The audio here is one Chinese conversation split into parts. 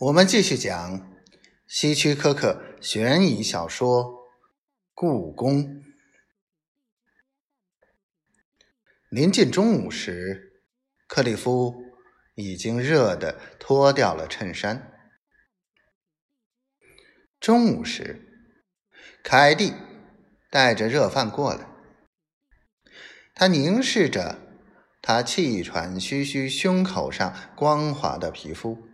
我们继续讲希区柯克悬疑小说《故宫》。临近中午时，克里夫已经热得脱掉了衬衫。中午时，凯蒂带着热饭过来，他凝视着他气喘吁吁胸口上光滑的皮肤。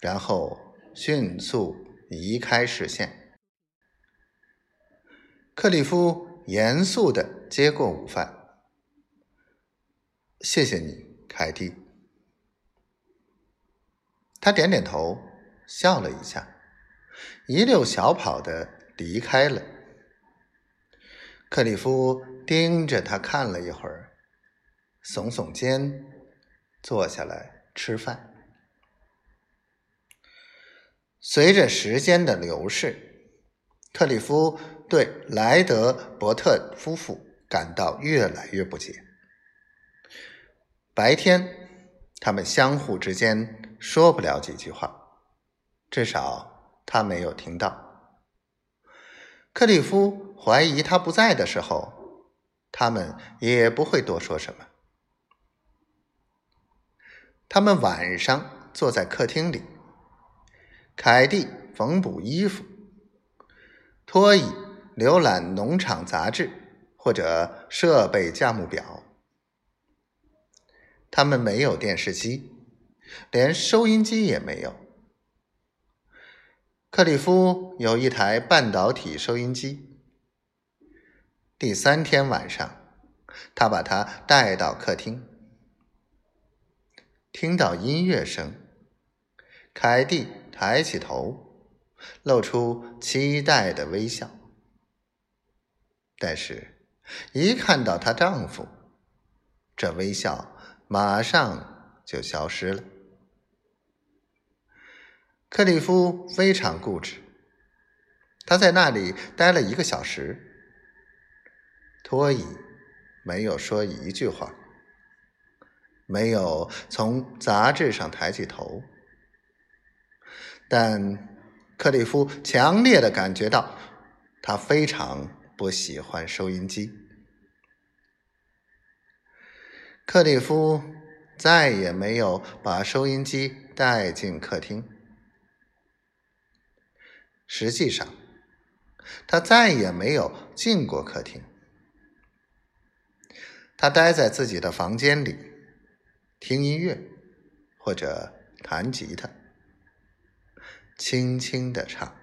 然后迅速移开视线。克里夫严肃的接过午饭，谢谢你，凯蒂。他点点头，笑了一下，一溜小跑的离开了。克里夫盯着他看了一会儿，耸耸肩，坐下来吃饭。随着时间的流逝，克里夫对莱德伯特夫妇感到越来越不解。白天，他们相互之间说不了几句话，至少他没有听到。克里夫怀疑他不在的时候，他们也不会多说什么。他们晚上坐在客厅里。凯蒂缝补衣服，托伊浏览农场杂志或者设备价目表。他们没有电视机，连收音机也没有。克里夫有一台半导体收音机。第三天晚上，他把它带到客厅，听到音乐声，凯蒂。抬起头，露出期待的微笑。但是，一看到她丈夫，这微笑马上就消失了。克里夫非常固执，他在那里待了一个小时。托伊没有说一句话，没有从杂志上抬起头。但克里夫强烈的感觉到，他非常不喜欢收音机。克里夫再也没有把收音机带进客厅。实际上，他再也没有进过客厅。他待在自己的房间里，听音乐或者弹吉他。轻轻的唱。